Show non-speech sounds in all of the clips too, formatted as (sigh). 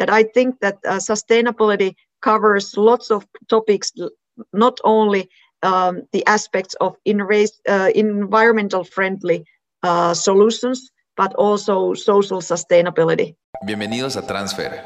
that I think that uh, sustainability covers lots of topics, not only um, the aspects of uh, environmental friendly uh, solutions, but also social sustainability. Bienvenidos a Transfer,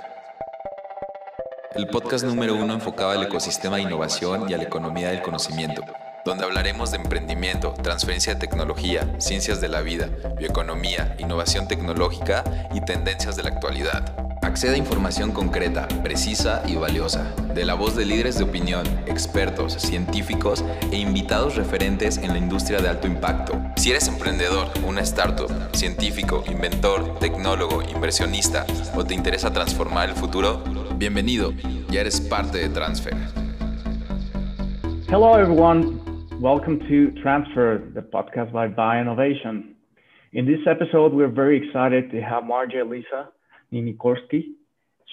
el podcast número uno enfocado al ecosistema de innovación y a la economía del conocimiento, donde hablaremos de emprendimiento, transferencia de tecnología, ciencias de la vida, bioeconomía, innovación tecnológica y tendencias de la actualidad. Accede a información concreta, precisa y valiosa, de la voz de líderes de opinión, expertos, científicos e invitados referentes en la industria de alto impacto. Si eres emprendedor, una startup, científico, inventor, tecnólogo, inversionista o te interesa transformar el futuro, bienvenido, ya eres parte de Transfer. Hello everyone, welcome to Transfer, the podcast by Buy Innovation. In this episode, we're very excited to have Marja Lisa Niinikoski.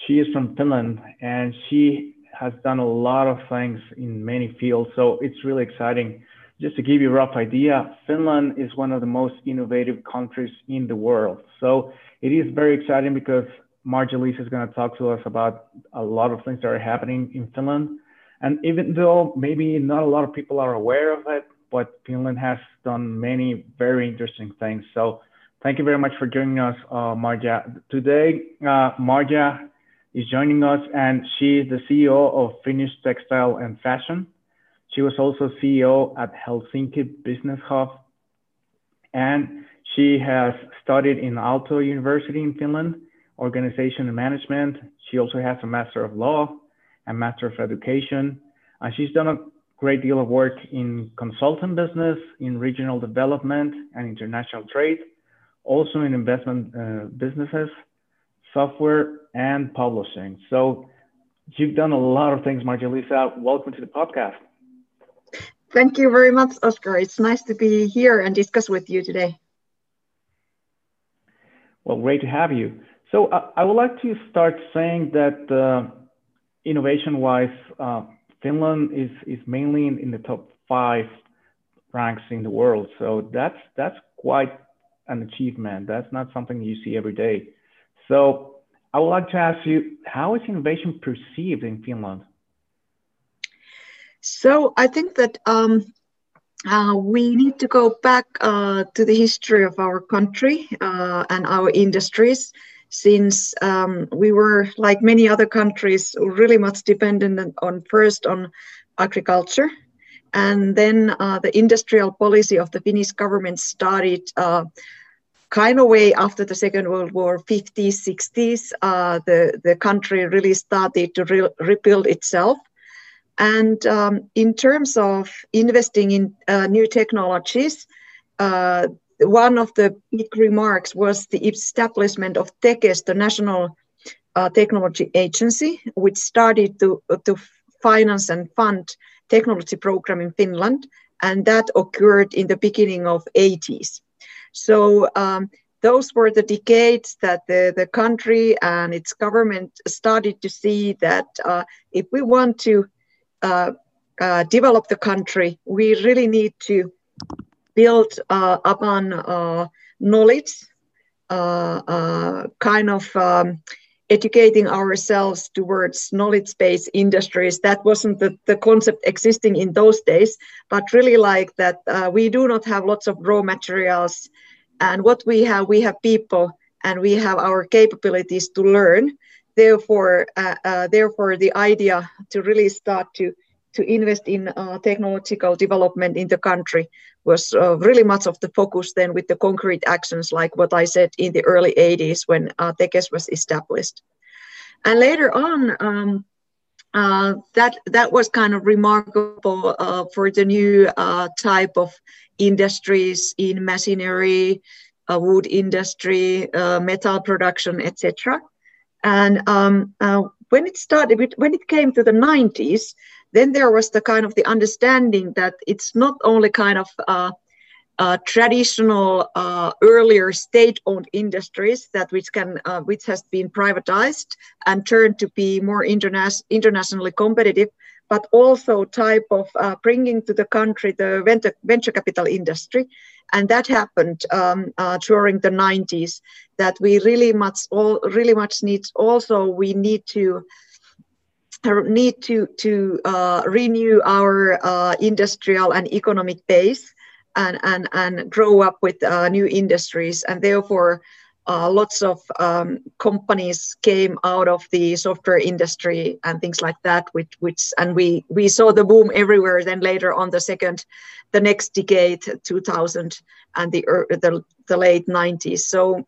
She is from Finland and she has done a lot of things in many fields. So it's really exciting. Just to give you a rough idea, Finland is one of the most innovative countries in the world. So it is very exciting because Marja is going to talk to us about a lot of things that are happening in Finland. And even though maybe not a lot of people are aware of it, but Finland has done many very interesting things. So Thank you very much for joining us, uh, Marja. Today, uh, Marja is joining us and she is the CEO of Finnish Textile and Fashion. She was also CEO at Helsinki Business Hub and she has studied in Aalto University in Finland, organization and management. She also has a Master of Law and Master of Education. And she's done a great deal of work in consultant business, in regional development and international trade also in investment uh, businesses, software, and publishing. So you've done a lot of things, Marja-Liisa. Welcome to the podcast. Thank you very much, Oscar. It's nice to be here and discuss with you today. Well, great to have you. So uh, I would like to start saying that uh, innovation-wise, uh, Finland is is mainly in, in the top five ranks in the world. So that's that's quite an achievement. That's not something you see every day. So I would like to ask you, how is innovation perceived in Finland? So I think that um, uh, we need to go back uh, to the history of our country uh, and our industries, since um, we were, like many other countries, really much dependent on first on agriculture and then uh, the industrial policy of the Finnish government started uh, kind of way after the Second World War, 50s, 60s. Uh, the, the country really started to re rebuild itself. And um, in terms of investing in uh, new technologies, uh, one of the big remarks was the establishment of TEKES, the National uh, Technology Agency, which started to, to finance and fund technology program in Finland, and that occurred in the beginning of 80s. So um, those were the decades that the, the country and its government started to see that uh, if we want to uh, uh, develop the country, we really need to build uh, upon uh, knowledge, uh, kind of um, educating ourselves towards knowledge-based industries. That wasn't the, the concept existing in those days, but really like that uh, we do not have lots of raw materials. And what we have, we have people and we have our capabilities to learn. Therefore, uh, uh, therefore the idea to really start to to invest in uh, technological development in the country was uh, really much of the focus then with the concrete actions like what I said in the early 80s when uh, TEKES was established. And later on, um, uh, that that was kind of remarkable uh, for the new uh, type of industries in machinery, uh, wood industry, metal production, etc. And um, when it started, when it came to the 90s, then there was the kind of the understanding that it's not only kind of uh, uh, traditional uh, earlier state-owned industries that which can uh, which has been privatized and turned to be more interna- internationally competitive but also type of uh, bringing to the country the venture, venture capital industry. And that happened um, uh, during the 90s that we really much, all, really much needs also, we need to need to, to uh, renew our uh, industrial and economic base and, and, and grow up with uh, new industries. And therefore, uh, lots of um, companies came out of the software industry and things like that which, which and we we saw the boom everywhere then later on the second the next decade 2000 and the the, the late 90s so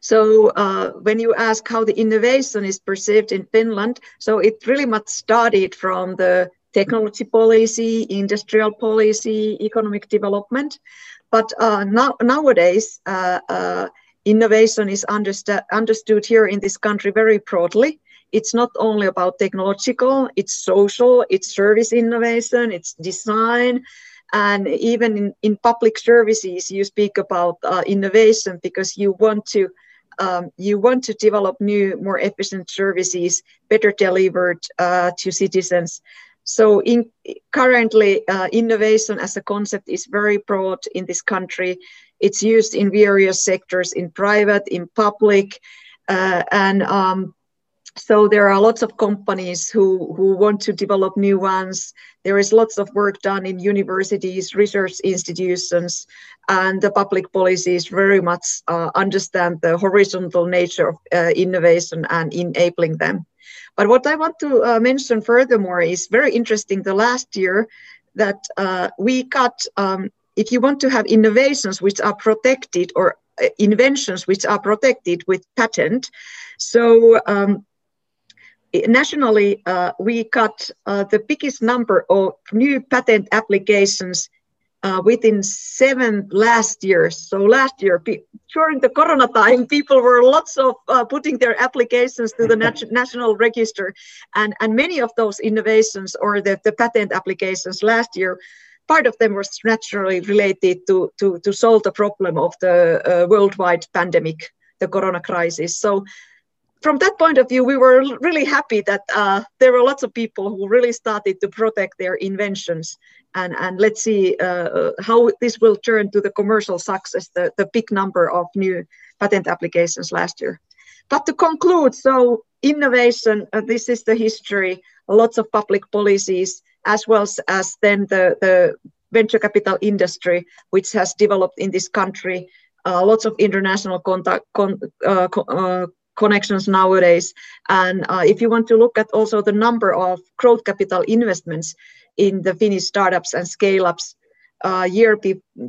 so uh, when you ask how the innovation is perceived in finland so it really much started from the technology policy industrial policy economic development but uh, now, nowadays uh, uh innovation is understood understood here in this country very broadly. It's not only about technological, it's social, it's service innovation, it's design, and even in, in public services, you speak about uh, innovation because you want to you want to develop new, more efficient services, better delivered uh, to citizens. So in, currently, uh, innovation as a concept is very broad in this country. It's used in various sectors, in private, in public, uh, and um, so there are lots of companies who, who want to develop new ones. There is lots of work done in universities, research institutions, and the public policies very much uh, understand the horizontal nature of uh, innovation and enabling them. But what I want to uh, mention furthermore is very interesting the last year that uh, we got um, if you want to have innovations which are protected or uh, inventions which are protected with patent, so um, nationally uh, we got uh, the biggest number of new patent applications uh, within seven last year. So last year, during the corona time, people were lots of uh, putting their applications to the (laughs) nat national register, and and many of those innovations or the, the patent applications last year part of them was naturally related to, to, to solve the problem of the uh, worldwide pandemic, the corona crisis. So from that point of view, we were really happy that uh, there were lots of people who really started to protect their inventions. And, and let's see uh, how this will turn to the commercial success, the, the big number of new patent applications last year. But to conclude, so innovation, uh, this is the history, lots of public policies, as well as then the, the venture capital industry, which has developed in this country. Uh, lots of international contact, con, uh, uh, connections nowadays. And uh, if you want to look at also the number of growth capital investments in the Finnish startups and scale-ups, uh, year,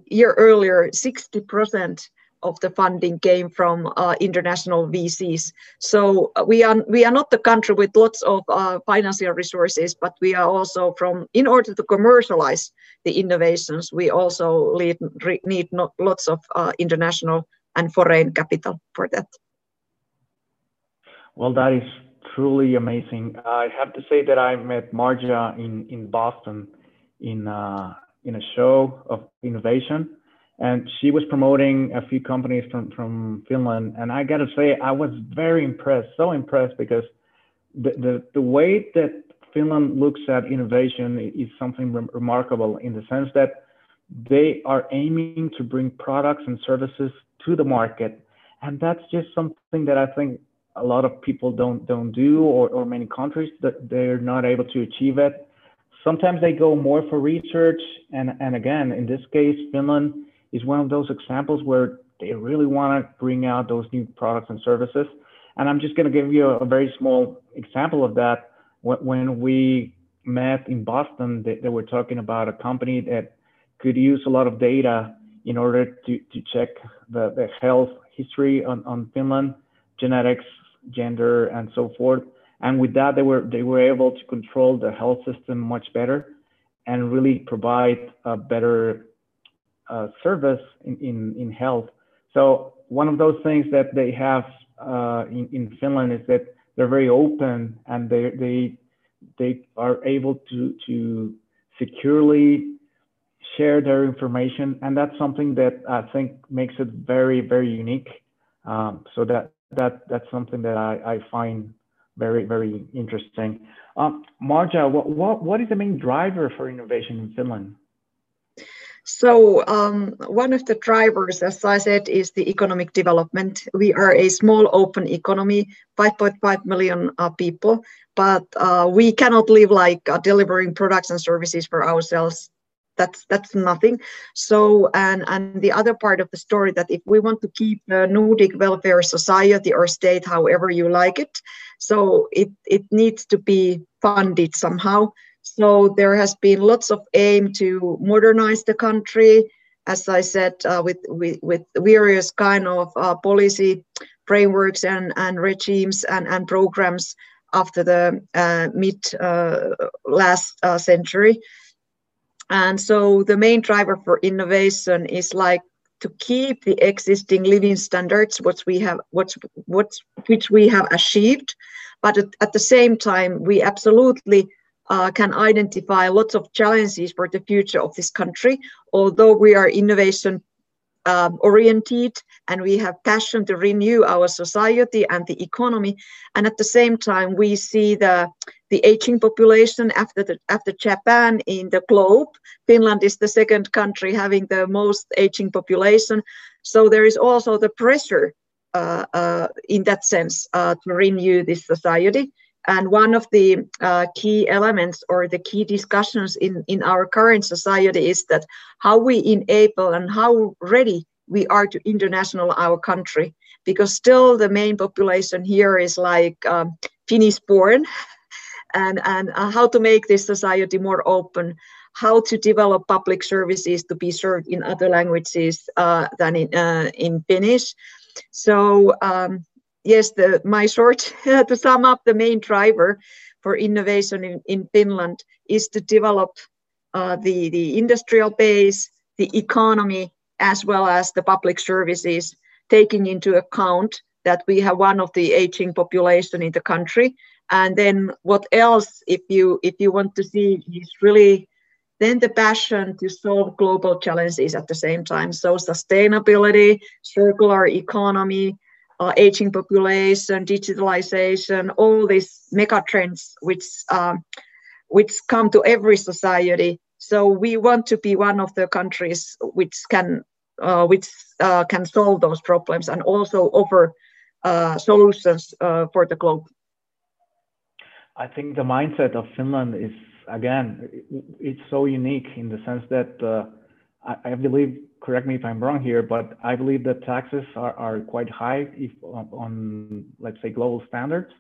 year earlier, 60% of the funding came from uh, international VCs. So uh, we are we are not the country with lots of uh, financial resources, but we are also from in order to commercialize the innovations, we also need, need not lots of uh, international and foreign capital for that. Well, that is truly amazing. I have to say that I met Marja in in Boston in uh, in a show of innovation and she was promoting a few companies from from Finland. And I gotta say, I was very impressed, so impressed because the the, the way that Finland looks at innovation is something re remarkable in the sense that they are aiming to bring products and services to the market, and that's just something that I think a lot of people don't don't do, or or many countries that they're not able to achieve it. Sometimes they go more for research, and and again, in this case, Finland is one of those examples where they really want to bring out those new products and services. And I'm just going to give you a, very small example of that. When we met in Boston, they, they, were talking about a company that could use a lot of data in order to, to check the, the health history on, on Finland, genetics, gender, and so forth. And with that, they were they were able to control the health system much better and really provide a better uh, service in, in, in health. So one of those things that they have uh, in, in Finland is that they're very open and they, they, they are able to, to securely share their information. And that's something that I think makes it very, very unique. Um, so that, that, that's something that I, I find very, very interesting. Um, Marja, what, what, what is the main driver for innovation in Finland? So um, one of the drivers, as I said, is the economic development. We are a small open economy, 5.5 million uh, people, but uh, we cannot live like uh, delivering products and services for ourselves. That's that's nothing. So and and the other part of the story that if we want to keep the Nordic welfare society or state, however you like it, so it it needs to be funded somehow. So there has been lots of aim to modernize the country, as I said, uh, with, with, with various kind of uh, policy frameworks and, and regimes and, and programs after the uh, mid uh, last uh, century. And so the main driver for innovation is like to keep the existing living standards, what we have, what, what, which we have achieved, but at, at the same time, we absolutely uh, can identify lots of challenges for the future of this country. Although we are innovation um, oriented and we have passion to renew our society and the economy, and at the same time we see the the aging population after the, after Japan in the globe. Finland is the second country having the most aging population, so there is also the pressure uh, uh, in that sense uh, to renew this society. And one of the uh, key elements or the key discussions in, in our current society is that how we enable and how ready we are to international our country, because still the main population here is like um, Finnish born, (laughs) and, and uh, how to make this society more open, how to develop public services to be served in other languages uh, than in, uh, in Finnish. So um, yes, the, my short, (laughs) to sum up, the main driver for innovation in, in Finland is to develop uh, the, the industrial base, the economy, as well as the public services, taking into account that we have one of the aging population in the country. And then what else, if you if you want to see, is really then the passion to solve global challenges at the same time. So sustainability, circular economy, uh, aging population, digitalization, all these mega trends which um, which come to every society. So we want to be one of the countries which can uh, which uh, can solve those problems and also offer uh, solutions uh, for the globe. I think the mindset of Finland is again it's so unique in the sense that uh, I, I believe correct me if I'm wrong here, but I believe that taxes are, are quite high if on, let's say, global standards.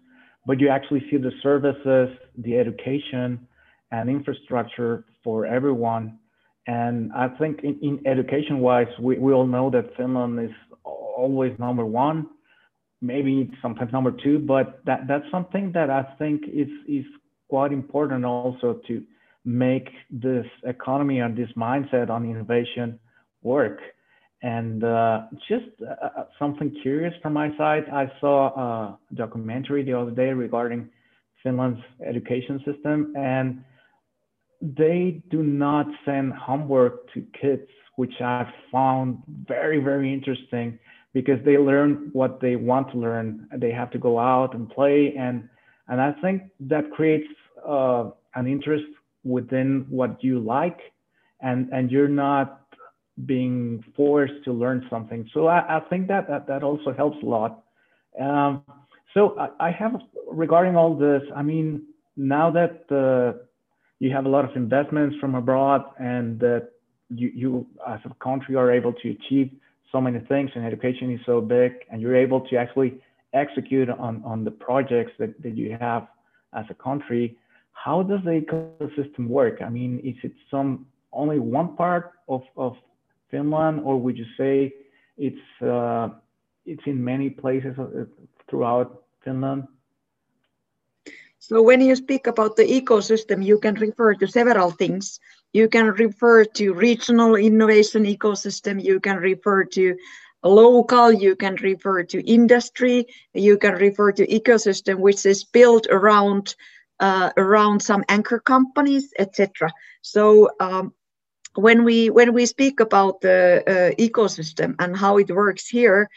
But you actually see the services, the education, and infrastructure for everyone. And I think in, in education-wise, we, we all know that Finland is always number one, maybe sometimes number two, but that, that's something that I think is, is quite important also to make this economy and this mindset on innovation work. And uh, just uh, uh, something curious from my side, I saw a documentary the other day regarding Finland's education system, and they do not send homework to kids, which I found very, very interesting because they learn what they want to learn. They have to go out and play, and and I think that creates uh, an interest within what you like, and and you're not being forced to learn something. So I, I think that, that that also helps a lot. Um, so I, I, have regarding all this. I mean, now that uh, you have a lot of investments from abroad, and that you, you as a country are able to achieve so many things, and education is so big, and you're able to actually execute on on the projects that, that you have as a country. How does the ecosystem work? I mean, is it some only one part of, of Finland, or would you say it's uh, it's in many places uh, throughout Finland? So when you speak about the ecosystem, you can refer to several things. You can refer to regional innovation ecosystem. You can refer to local. You can refer to industry. You can refer to ecosystem, which is built around uh, around some anchor companies, etc. So um, when we when we speak about the uh, ecosystem and how it works here,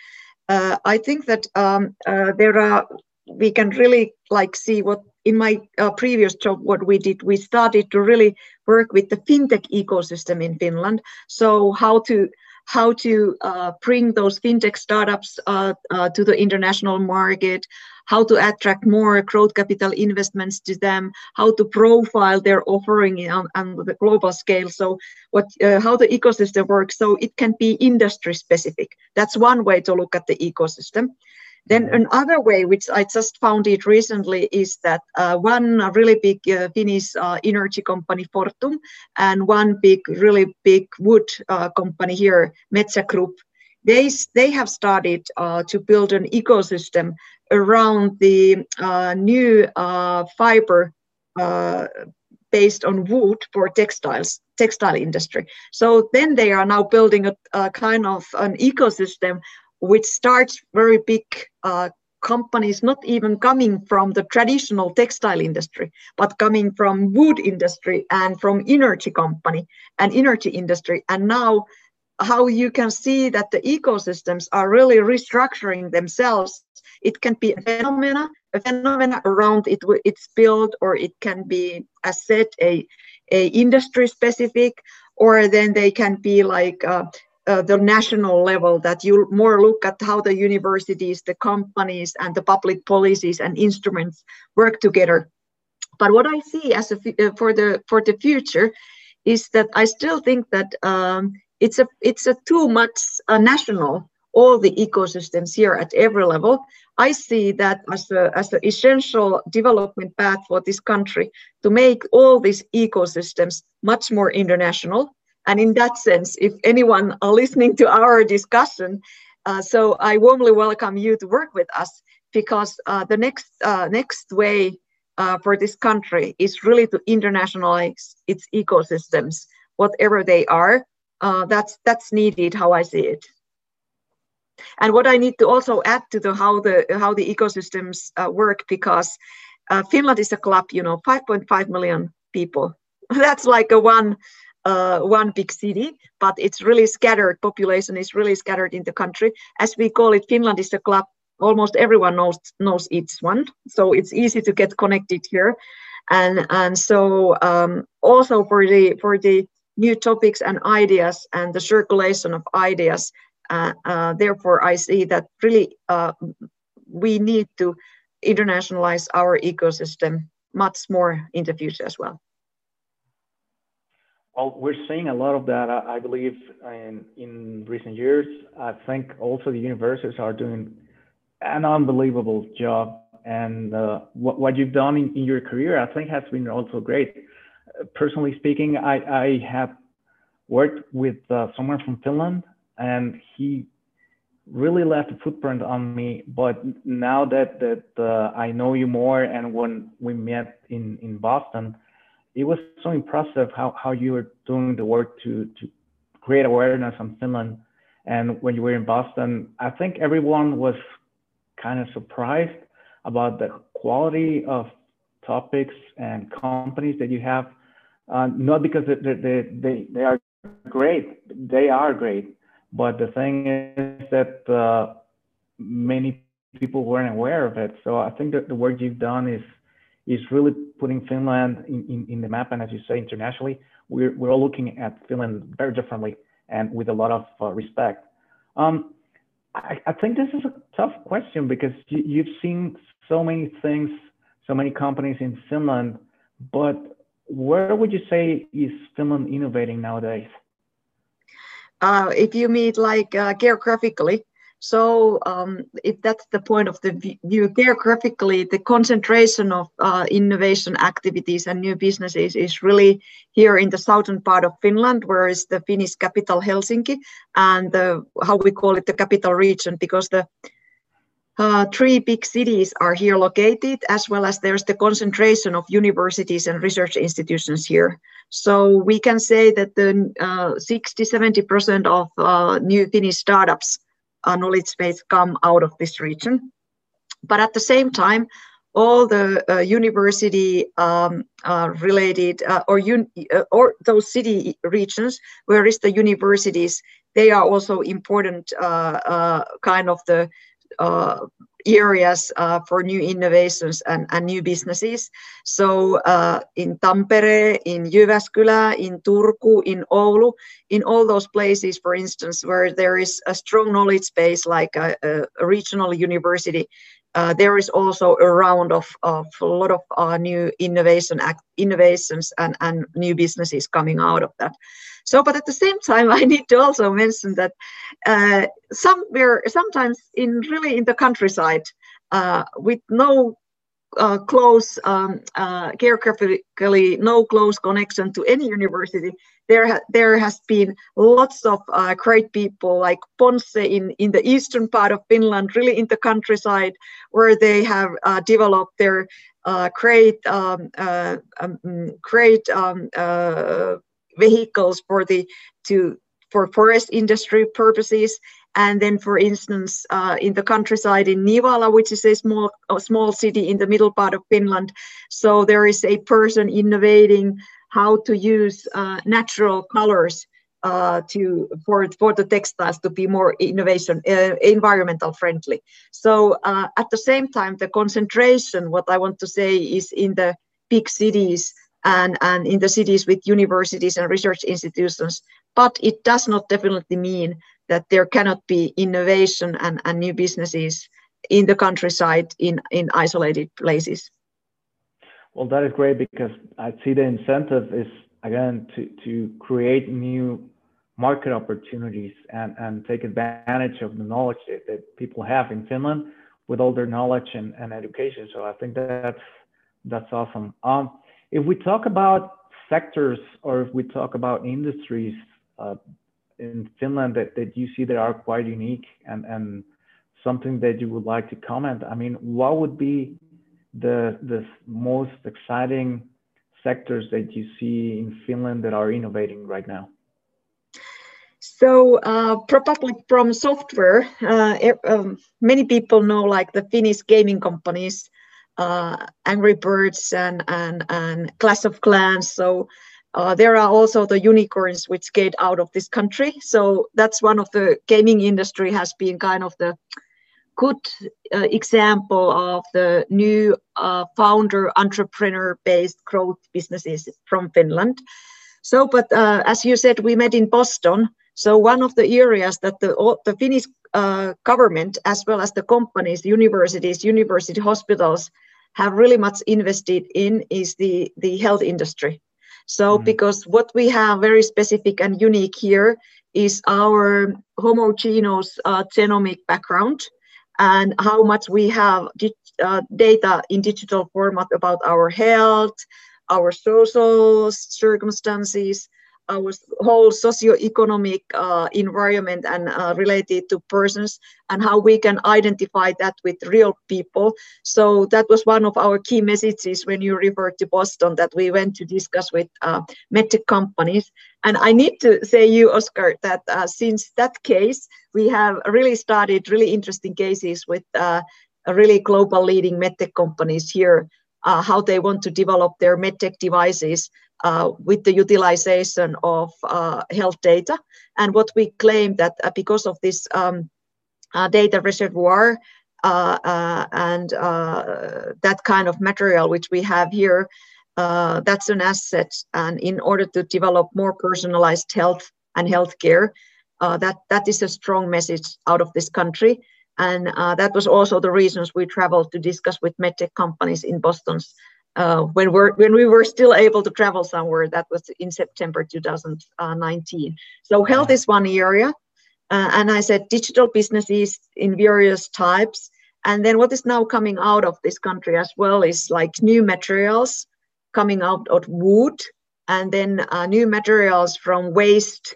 uh, I think that um, uh, there are we can really like see what in my uh, previous job what we did we started to really work with the fintech ecosystem in finland. So how to how to uh, bring those fintech startups uh, uh, to the international market how to attract more growth capital investments to them how to profile their offering on, on the global scale. So what uh, how the ecosystem works. So it can be industry specific that's one way to look at the ecosystem then mm-hmm. another way, which I just found it recently, is that uh, one really big uh, Finnish uh, energy company, Fortum, and one big, really big wood uh, company here, Metsä Group, they, they have started uh, to build an ecosystem around the uh, new fiber based on wood for textiles textile industry so then they are now building a, a kind of an ecosystem which starts very big uh, companies not even coming from the traditional textile industry but coming from wood industry and from energy company and energy industry. And now how you can see that the ecosystems are really restructuring themselves it can be a phenomena a phenomena around it it's built or it can be as said a, a industry specific or then they can be like uh, uh, the national level that you more look at how the universities the companies and the public policies and instruments work together. But what i see as a uh, for the for the future is that i still think that um, it's a it's a too much uh, national all the ecosystems here at every level. I see that as a as an essential development path for this country to make all these ecosystems much more international and in that sense, if anyone are listening to our discussion, uh, so I warmly welcome you to work with us because uh, the next uh, next way uh, for this country is really to internationalize its ecosystems, whatever they are. Uh, that's that's needed. How I see it. And what I need to also add to the how the how the ecosystems uh, work because Finland is a club, you know, 5.5 million people. (laughs) That's like a one uh, one big city, but it's really scattered. Population is really scattered in the country. As we call it, Finland is a club. Almost everyone knows knows each one, so it's easy to get connected here. And and so um, also for the for the new topics and ideas and the circulation of ideas. Uh, uh, therefore, I see that really uh, we need to internationalize our ecosystem much more in the future as well. Well, we're seeing a lot of that, I believe, in, in recent years. I think also the universities are doing an unbelievable job. And uh, what, what you've done in, in, your career, I think, has been also great. Personally speaking, I, I have worked with uh, someone from Finland, and he really left a footprint on me. But now that that uh, I know you more, and when we met in in Boston, it was so impressive how, how you were doing the work to, to create awareness on Finland. And when you were in Boston, I think everyone was kind of surprised about the quality of topics and companies that you have. Uh, not because they, they, they, they are great, they are great. But the thing is that uh, many people weren't aware of it. So I think that the work you've done is is really putting Finland in, in, in, the map. And as you say, internationally, we're, we're all looking at Finland very differently and with a lot of uh, respect. Um, I, I, think this is a tough question because you, you've seen so many things, so many companies in Finland, but where would you say is Finland innovating nowadays? Uh, if you mean like uh, geographically, so um, if that's the point of the view, geographically, the concentration of uh, innovation activities and new businesses is really here in the southern part of Finland, where is the Finnish capital Helsinki, and the, how we call it the capital region, because the uh, three big cities are here located, as well as there's the concentration of universities and research institutions here. So we can say that the uh, 60, 70% of uh, new Finnish startups uh, knowledge base come out of this region. But at the same time, all the uh, university um, uh, related uh, or, un- uh, or those city regions where is the universities they are also important uh, uh, kind of the areas uh, for new innovations and, and new businesses. So uh, in Tampere, in Jyväskylä, in Turku, in Oulu, in all those places, for instance, where there is a strong knowledge base like a, a regional university, uh, there is also a round of, of a lot of uh, new innovation innovations and, and new businesses coming out of that. So, but at the same time, (laughs) I need to also mention that uh, somewhere, sometimes in really in the countryside, uh, with no uh, close, um, uh, geographically no close connection to any university, there there has been lots of uh, great people like Ponsse in in the eastern part of Finland, really in the countryside, where they have uh, developed their uh, great um, uh, um, great um, vehicles for the to for forest industry purposes. And then for instance uh, in the countryside in Nivala which is a small a small city in the middle part of Finland. So there is a person innovating how to use uh, natural colors uh, to for for the textiles to be more innovation uh, environmental friendly so uh, at the same time the concentration what i want to say is in the big cities and, and in the cities with universities and research institutions. But it does not definitely mean that there cannot be innovation and, and new businesses in the countryside in, in isolated places. Well, that is great because I see the incentive is again to, to create new market opportunities and, and take advantage of the knowledge that, that people have in Finland with all their knowledge and, and education. So I think that's that's awesome. Um, if we talk about sectors or if we talk about industries uh, in Finland that, that you see that are quite unique and, and something that you would like to comment, I mean, what would be the, the most exciting sectors that you see in Finland that are innovating right now? So uh, probably from software, uh, um, many people know like the Finnish gaming companies uh, Angry Birds and, and, and Clash of Clans. So uh, there are also the unicorns which get out of this country. So that's one of the gaming industry has been kind of the good uh, example of the new uh, founder entrepreneur based growth businesses from Finland. So, but uh, as you said, we met in Boston. So one of the areas that the, the Finnish uh, government, as well as the companies, universities, university hospitals, have really much invested in is the, the health industry. So, mm. because what we have very specific and unique here is our homogeneous uh, genomic background and how much we have uh, data in digital format about our health, our social circumstances, our whole socio-economic uh, environment and uh, related to persons and how we can identify that with real people. So that was one of our key messages when you referred to Boston that we went to discuss with uh, medtech companies. And I need to say you, Oscar, that uh, since that case, we have really started really interesting cases with uh, really global leading medtech companies here uh, how they want to develop their medtech devices uh, with the utilization of uh, health data. And what we claim that uh, because of this um, uh, data reservoir uh, and that kind of material which we have here, that's an asset. And in order to develop more personalized health and healthcare, that that is a strong message out of this country. And that was also the reasons we traveled to discuss with medtech companies in Boston's uh, when we're when we were still able to travel somewhere. That was in September 2019. So health is one area, uh, and I said digital businesses in various types. And then what is now coming out of this country as well is like new materials coming out of wood, and then uh, new materials from waste,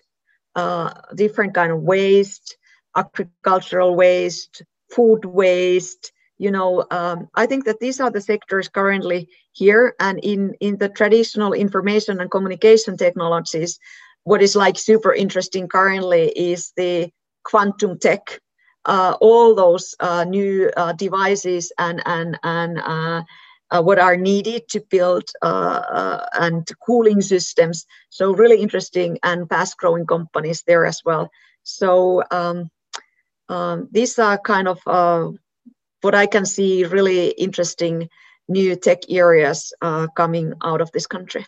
uh, different kind of waste, agricultural waste, food waste you know, um, I think that these are the sectors currently here and in, in the traditional information and communication technologies, what is like super interesting currently is the quantum tech, uh, all those uh, new uh, devices and, and, and uh, uh, what are needed to build uh, and cooling systems. So really interesting and fast growing companies there as well. So um, um, these are kind of what I can see really interesting new tech areas uh, coming out of this country.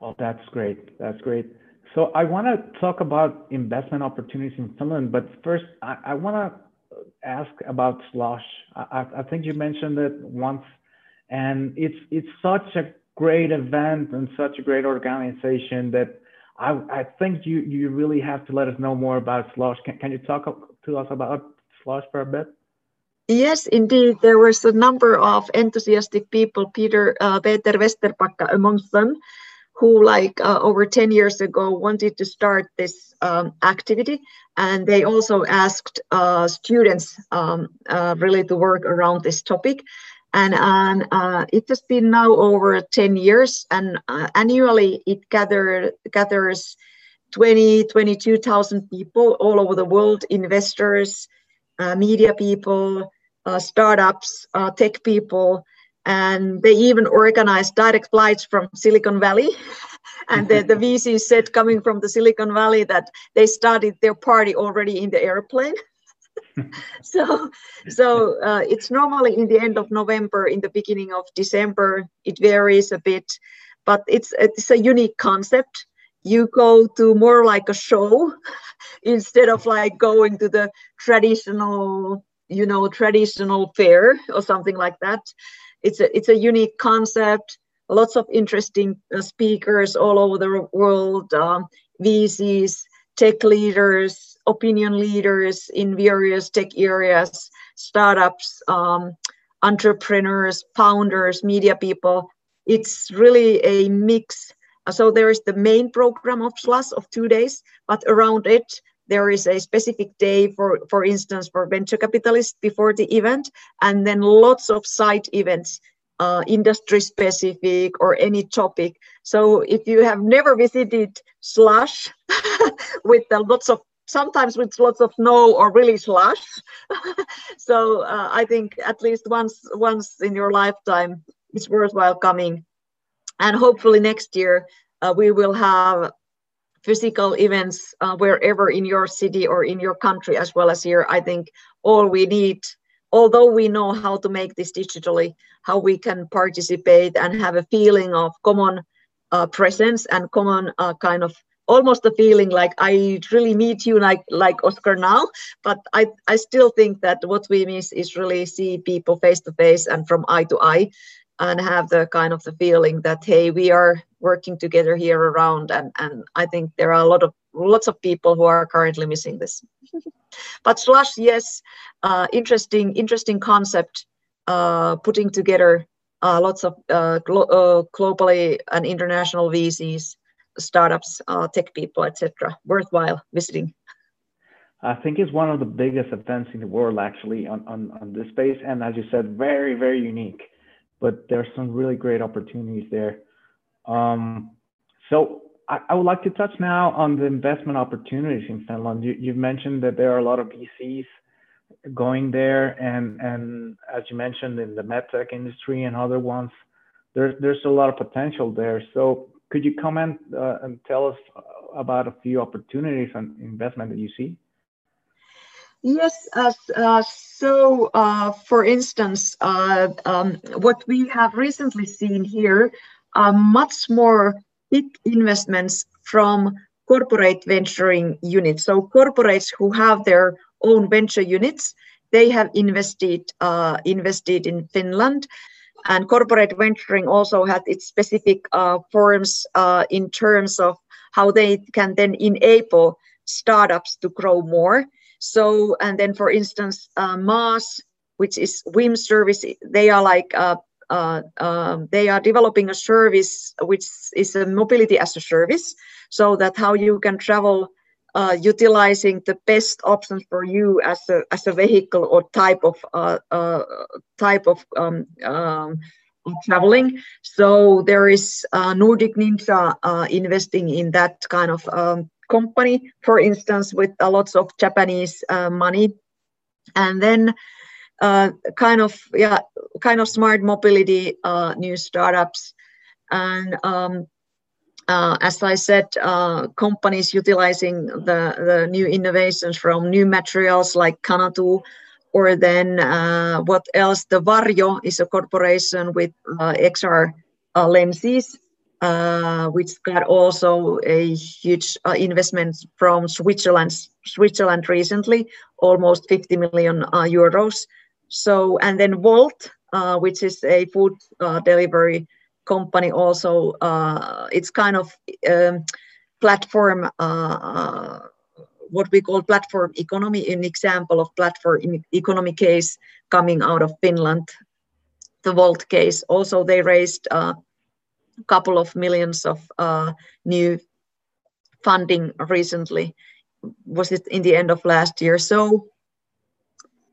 Well, that's great. That's great. So I want to talk about investment opportunities in Finland, but first I, I want to ask about Slush. I, I, think you mentioned it once, and it's it's such a great event and such a great organization that I, I think you you really have to let us know more about Slush. Can, can you talk to us about Slush for a bit? Yes, indeed. There was a number of enthusiastic people, Peter uh, Peter Vesterbacka amongst them, who like uh, over 10 years ago wanted to start this um, activity and they also asked uh, students um, uh, really to work around this topic and uh, it has been now over 10 years and uh, annually it gather, gathers 20 22000 people all over the world investors uh, media people startups tech people and they even organized direct flights from Silicon Valley. (laughs) and the, the VC said coming from the Silicon Valley that they started their party already in the airplane. (laughs) so so uh, it's normally in the end of November, in the beginning of December. It varies a bit, but it's it's a unique concept. You go to more like a show (laughs) instead of like going to the traditional, you know, traditional fair or something like that it's a it's a unique concept lots of interesting uh, speakers all over the world um, vcs tech leaders opinion leaders in various tech areas startups um, entrepreneurs founders media people. It's really a mix. So there is the main program of SLUSH of two days but around it there is a specific day for for instance for venture capitalists before the event and then lots of side events uh, industry specific or any topic. So if you have never visited slush (laughs) with lots of sometimes with lots of snow or really slush (laughs) so uh, i think at least once once in your lifetime it's worthwhile coming. And hopefully next year uh, we will have physical events uh, wherever in your city or in your country as well as here. I think all we need although we know how to make this digitally how we can participate and have a feeling of common uh, presence and common uh, kind of almost a feeling like I really meet you like like Oscar now, but I I still think that what we miss is really see people face to face and from eye to eye, and have the kind of the feeling that hey we are working together here around and and i think there are a lot of lots of people who are currently missing this (laughs) but slush yes uh, interesting interesting concept uh, putting together uh, lots of uh, glo uh, globally and international vcs startups uh, tech people etc worthwhile visiting I think it's one of the biggest events in the world actually on, on, on this space. And as you said, very, very unique but there's some really great opportunities there. Um, so I, I, would like to touch now on the investment opportunities in Finland. You, have mentioned that there are a lot of VCs going there, and and as you mentioned in the medtech industry and other ones, there's there's a lot of potential there. So could you comment uh, and tell us about a few opportunities and investment that you see? Yes, uh, uh, so uh, for instance, uh, um, what we have recently seen here are much more big investments from corporate venturing units. So corporates who have their own venture units, they have invested uh, invested in Finland. And corporate venturing also had its specific uh, forms in terms of how they can then enable startups to grow more. So, and then for instance, uh, MaaS, which is Whim service, they are like, uh, uh, um, they are developing a service which is a mobility as a service, so that how you can travel uh, utilizing the best options for you as a as a vehicle or type of uh, uh, type of um, um, traveling. So there is uh, Nordic Ninja uh, investing in that kind of um, company, for instance, with a lots of Japanese uh, money, and then uh, kind of yeah, kind of smart mobility uh, new startups, and um, uh, as I said, uh, companies utilizing the, the new innovations from new materials like Canatu, or then uh, what else? The Varjo is a corporation with XR lenses, uh, which got also a huge investment from Switzerland, Switzerland recently, almost 50 million euros. So, and then Wolt, which is a food delivery company also uh, it's kind of um, platform uh, uh, what we call platform economy an example of platform economy case coming out of finland the Wolt case also they raised couple of millions of uh, new funding recently was it in the end of last year so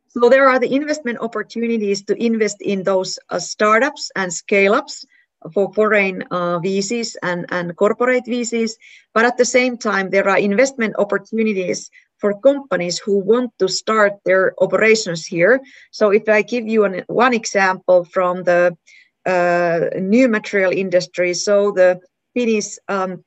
so there are the investment opportunities to invest in those uh, startups and scale ups for foreign uh, VCs and, and corporate VCs. But at the same time, there are investment opportunities for companies who want to start their operations here. So if I give you an, one example from the new material industry, so the Finnish um,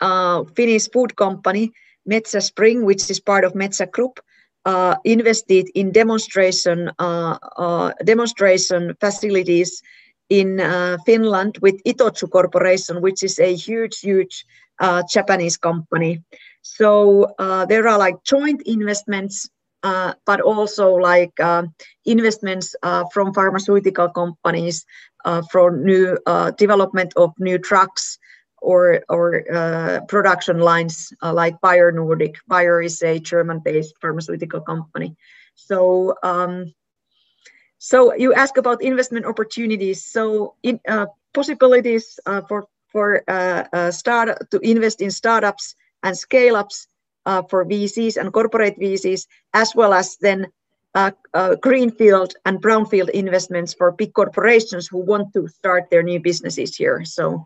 uh, Finnish food company Metsä Spring, which is part of Metsä Group, uh, invested in demonstration uh, uh, demonstration facilities in uh, Finland with Itochu Corporation, which is a huge, huge uh, Japanese company. So uh, there are like joint investments, uh, but also like uh, investments uh, from pharmaceutical companies for new development of new drugs or or production lines like Bayer Nordic. Bayer is a German-based pharmaceutical company. So um, so you ask about investment opportunities. So in, uh, possibilities uh, for for uh, uh start to invest in startups and scale ups uh, for VCs and corporate VCs, as well as then uh, greenfield and brownfield investments for big corporations who want to start their new businesses here. So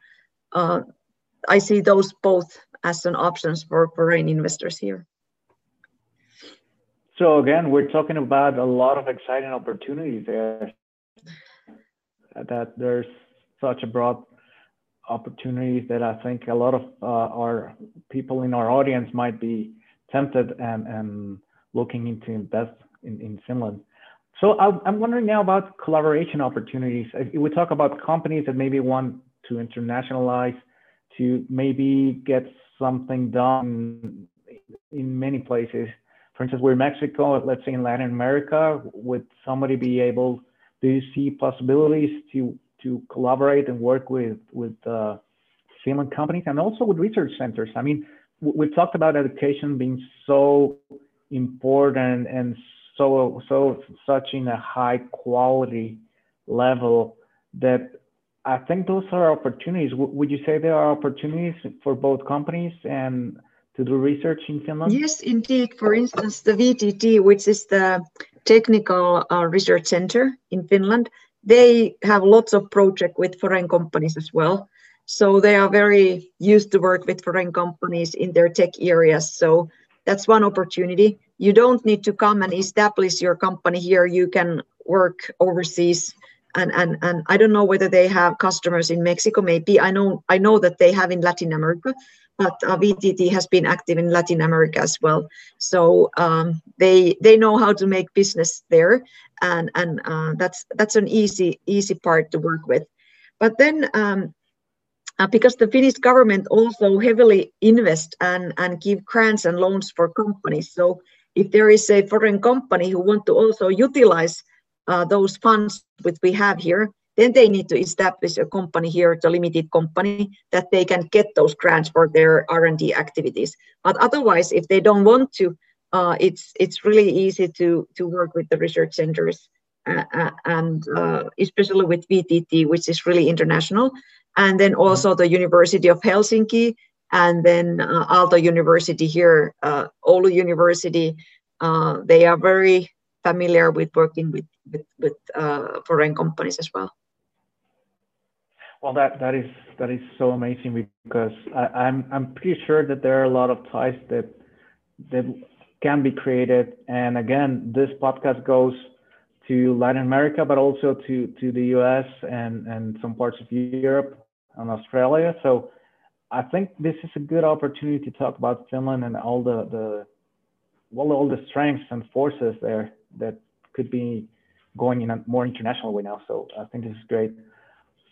I see those both as an options for foreign investors here. So again, we're talking about a lot of exciting opportunities there. That there's such a broad opportunities that I think a lot of uh, our people in our audience might be tempted and, and looking into invest in, in Finland. So I'm wondering now about collaboration opportunities. We talk about companies that maybe want to internationalize, to maybe get something done in many places for instance, we're in Mexico, let's say in Latin America, would somebody be able, do you see possibilities to, to collaborate and work with, with uh, Finland companies and also with research centers? I mean, we've talked about education being so important and so, so such in a high quality level that I think those are opportunities. would you say there are opportunities for both companies and to do research in Finland? Yes, indeed. For instance, the VTT, which is the technical uh, research center in Finland, they have lots of project with foreign companies as well. So they are very used to work with foreign companies in their tech areas. So that's one opportunity. You don't need to come and establish your company here. You can work overseas. And, and, and I don't know whether they have customers in Mexico. Maybe I know I know that they have in Latin America, but uh, VTT has been active in Latin America as well. So um, they they know how to make business there, and and uh, that's that's an easy easy part to work with. But then. Um, uh, because the Finnish government also heavily invest and, and give grants and loans for companies. So if there is a foreign company who want to also utilize uh, those funds which we have here, then they need to establish a company here, the limited company, that they can get those grants for their R&D activities. But otherwise, if they don't want to, uh, it's it's really easy to to work with the research centers, uh, uh, and uh, especially with VTT, which is really international, and then also the University of Helsinki, and then uh, Aalto University here, uh, Oulu University. they are very familiar with working with with, with foreign companies as well. That that is that is so amazing because I, I'm I'm pretty sure that there are a lot of ties that that can be created. And again, this podcast goes to Latin America, but also to to the U.S. and and some parts of Europe and Australia. So I think this is a good opportunity to talk about Finland and all the, the well, all the strengths and forces there that could be going in a more international way now. So I think this is great.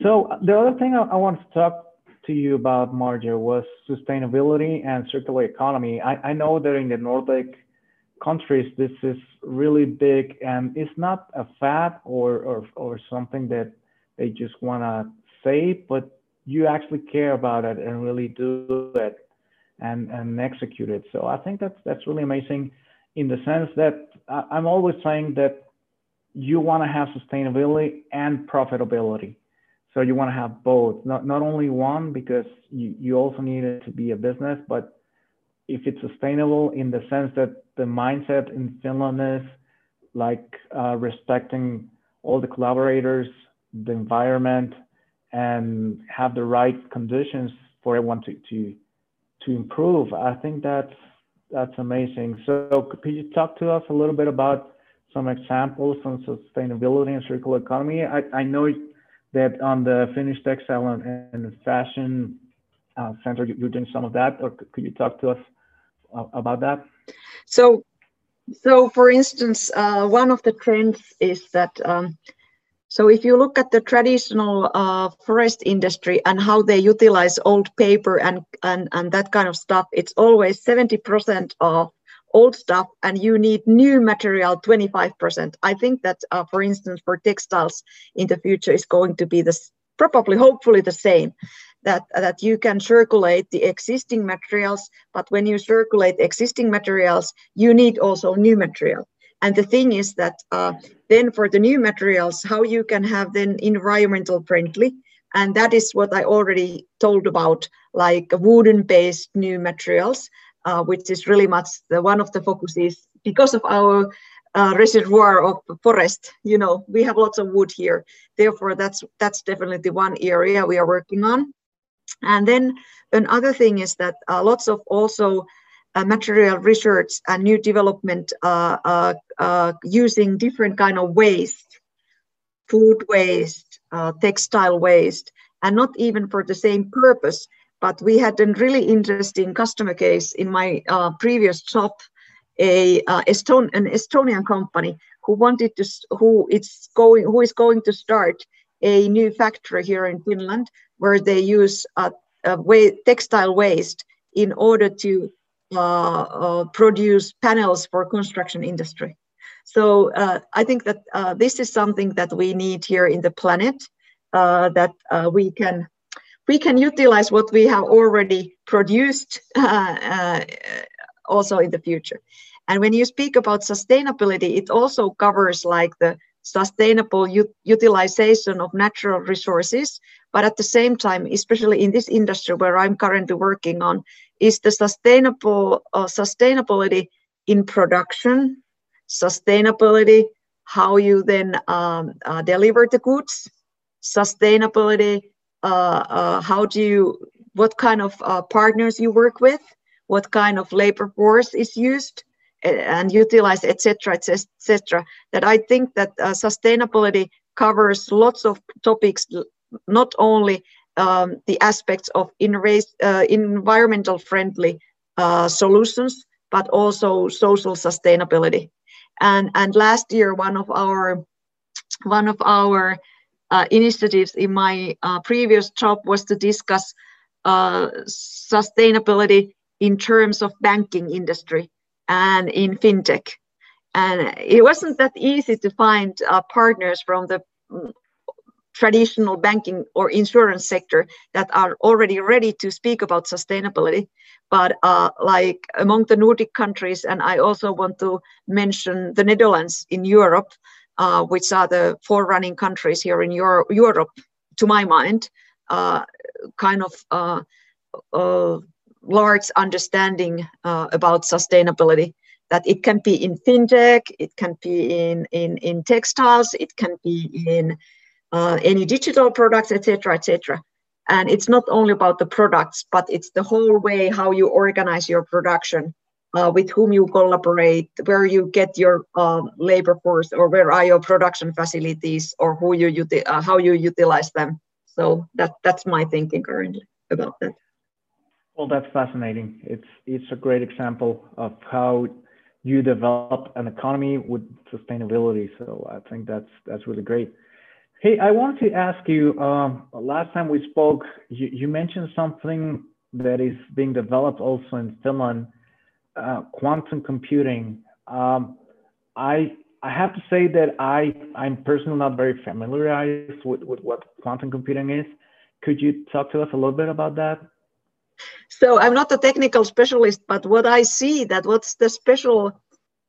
So uh, the other thing I, I wanted to talk to you about, Marja, was sustainability and circular economy. I, I know that in the Nordic countries, this is really big and it's not a fad or, or, or something that they just want to say, but you actually care about it and really do it and, and execute it. So I think that's, that's really amazing in the sense that I'm always saying that you want to have sustainability and profitability. So you want to have both, not, not only one, because you, you also need it to be a business, but if it's sustainable in the sense that the mindset in Finland is like uh, respecting all the collaborators, the environment, and have the right conditions for everyone to, to, to improve. I think that's, that's amazing. So could you talk to us a little bit about some examples on sustainability and circular economy? I, I know that on the Finnish Textile and, and Fashion uh, Center, you're doing some of that, or could you talk to us uh, about that? So, so for instance, uh, one of the trends is that um, so if you look at the traditional uh, forest industry and how they utilize old paper and, and, and that kind of stuff, it's always 70% of old stuff and you need new material 25%. I think that, uh, for instance, for textiles in the future is going to be this probably, hopefully the same. That, that you can circulate the existing materials, but when you circulate existing materials, you need also new material. And the thing is that uh, then for the new materials, how you can have then environmental friendly, and that is what I already told about, like wooden based new materials, uh, which is really much the one of the focuses because of our uh, reservoir of forest. You know, we have lots of wood here. Therefore, that's that's definitely the one area we are working on. And then another thing is that uh, lots of also uh, material research and new development uh, uh, using different kind of waste, food waste, textile waste, and not even for the same purpose. But we had a really interesting customer case in my uh, previous job, a Eston an Estonian company who wanted to, who it's going, who is going to start a new factory here in Finland where they use way, textile waste in order to uh, uh, produce panels for construction industry. So uh, I think that this is something that we need here in the planet that we can we can utilize what we have already produced (laughs) also in the future. And when you speak about sustainability, it also covers like the sustainable utilization of natural resources. But at the same time, especially in this industry where I'm currently working on, is the sustainable uh, sustainability in production, sustainability, how you then um, uh, deliver the goods, sustainability, uh, uh how do you, what kind of uh, partners you work with, what kind of labor force is used and utilized, etc., etc. That I think that uh, sustainability covers lots of topics, not only um, the aspects of uh, environmental friendly uh, solutions, but also social sustainability. And, and last year, one of our one of our uh, initiatives in my uh, previous job was to discuss uh, sustainability in terms of banking industry and in fintech. And it wasn't that easy to find uh, partners from the traditional banking or insurance sector that are already ready to speak about sustainability but uh, like among the nordic countries and i also want to mention the netherlands in europe uh, which are the forerunning countries here in Euro- europe to my mind uh, kind of uh, uh, large understanding uh, about sustainability that it can be in fintech it can be in, in, in textiles it can be in uh, any digital products, etc., etc. And it's not only about the products, but it's the whole way how you organize your production, uh, with whom you collaborate, where you get your uh, labor force, or where are your production facilities, or who you uh, how you utilize them. So that that's my thinking currently about that. Well, that's fascinating. It's it's a great example of how you develop an economy with sustainability. So I think that's that's really great. Hey, I want to ask you. Um, last time we spoke, you, you, mentioned something that is being developed also in Finland, uh, quantum computing. Um, I I have to say that I I'm personally not very familiarized with, with what quantum computing is. Could you talk to us a little bit about that? So I'm not a technical specialist, but what I see that what's the special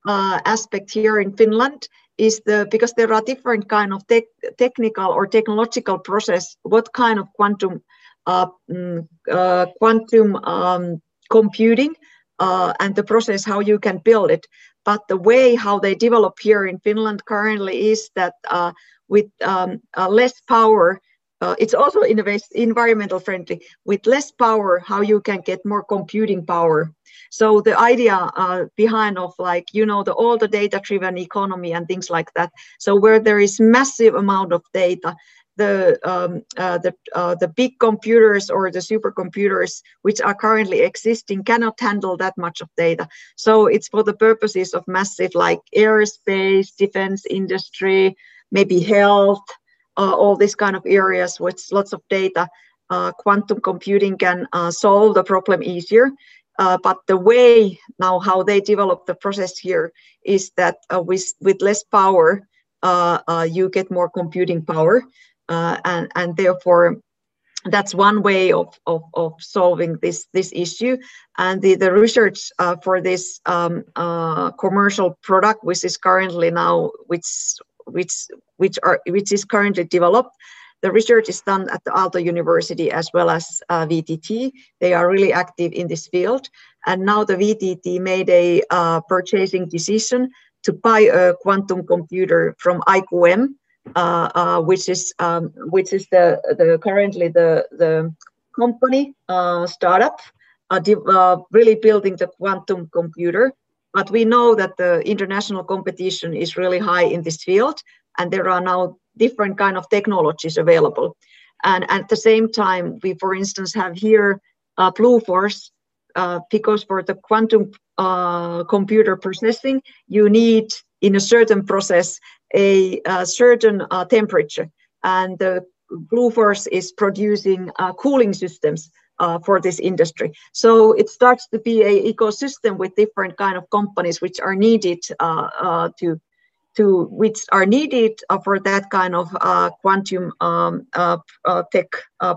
uh, aspect here in Finland is the because there are different kind of te technical or technological process. What kind of quantum uh, mm, uh, quantum um, computing uh, and the process how you can build it. But the way how they develop here in Finland currently is that uh, with um, uh, less power, uh, it's also environmental friendly. With less power how you can get more computing power. So the idea uh, behind of like you know the all the data driven economy and things like that. So where there is massive amount of data the um, uh, the uh, the big computers or the supercomputers which are currently existing cannot handle that much of data so it's for the purposes of massive like aerospace defense industry maybe health uh, all these kind of areas with lots of data, uh, quantum computing can uh, solve the problem easier. Uh, but the way now how they develop the process here is that uh, with with less power uh, you get more computing power and and therefore that's one way of, of, of solving this this issue and the, the research for this um, commercial product which is currently now which which which are which is currently developed. The research is done at the Aalto University as well as uh, VTT. They are really active in this field. And now the VTT made a uh, purchasing decision to buy a quantum computer from IQM, uh, uh, which is um, which is the the currently the the company uh, startup uh, really building the quantum computer but we know that the international competition is really high in this field, and there are now different kind of technologies available. And at the same time, we, for instance, have here uh, Bluefors, uh, because for the quantum uh, computer processing, you need in a certain process a, a certain uh, temperature, and the Bluefors is producing uh, cooling systems uh, for this industry. So it starts to be a ecosystem with different kind of companies which are needed uh, uh, to to which are needed uh, for that kind of quantum um, tech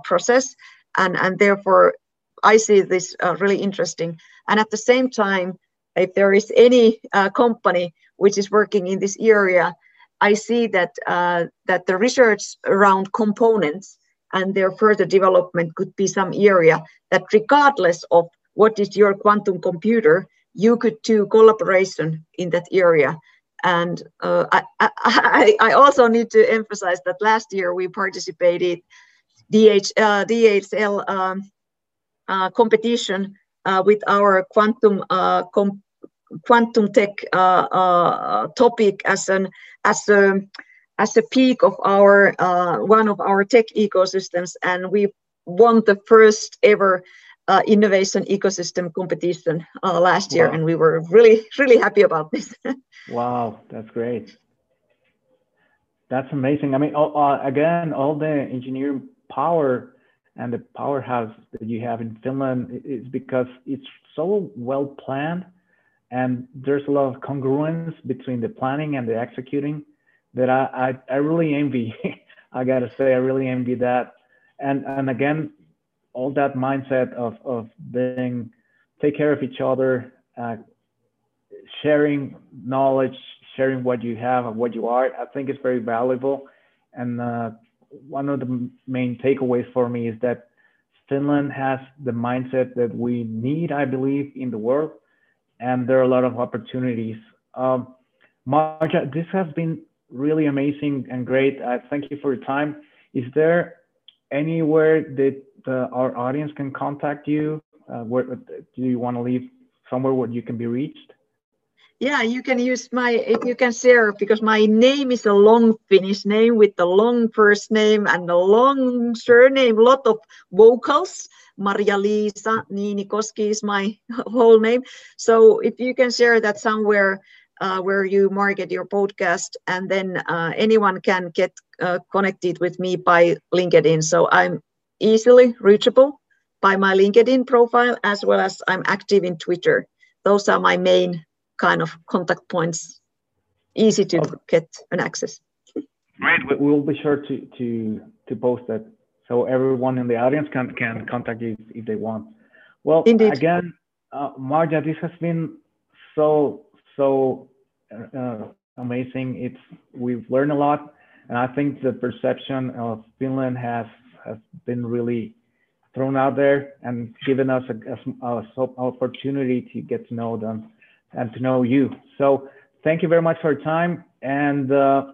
process, and and therefore I see this really interesting. And at the same time, if there is any company which is working in this area, I see that that the research around components and their further development could be some area that regardless of what is your quantum computer, you could do collaboration in that area. And uh, I, I, I, also need to emphasize that last year we participated DH, uh, DHL um, uh, competition uh, with our quantum uh, com quantum tech uh, topic as an as a as a peak of our uh, one of our tech ecosystems, and we won the first ever uh, innovation ecosystem competition uh, last year, wow. and we were really really happy about this. (laughs) wow, that's great. That's amazing. I mean, uh, again, all the engineering power and the powerhouse that you have in Finland is because it's so well planned, and there's a lot of congruence between the planning and the executing that I, I, I really envy. (laughs) I gotta say, I really envy that. And and again, all that mindset of of being take care of each other, uh, sharing knowledge, sharing what you have and what you are. I think it's very valuable. And uh, one of the main takeaways for me is that Finland has the mindset that we need, I believe, in the world, and there are a lot of opportunities. Um, Marja, this has been really amazing and great. Uh, thank you for your time. Is there anywhere that uh, our audience can contact you? Uh, where do you want to leave somewhere where you can be reached? Yeah, you can use my, if you can share, because my name is a long Finnish name with a long first name and a long surname, lot of vocals. Marja-Liisa Niinikoski is my (laughs) whole name. So if you can share that somewhere uh, where you market your podcast, and then uh, anyone can get uh, connected with me by LinkedIn. So I'm easily reachable by my LinkedIn profile as well as I'm active in Twitter. Those are my main kind of contact points. Easy to okay. get an access. Great. We'll be sure to to to post that so everyone in the audience can can contact you if, they want. Well, Indeed. again, uh, Marja, this has been so so uh, amazing. It's we've learned a lot, and I think the perception of Finland has has been really thrown out there and given us a, a, a opportunity to get to know them and to know you. So thank you very much for your time. And uh,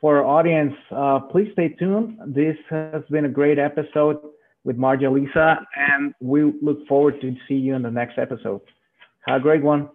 for our audience, uh, please stay tuned. This has been a great episode with Marja-Liisa, and we look forward to see you in the next episode. Have a great one.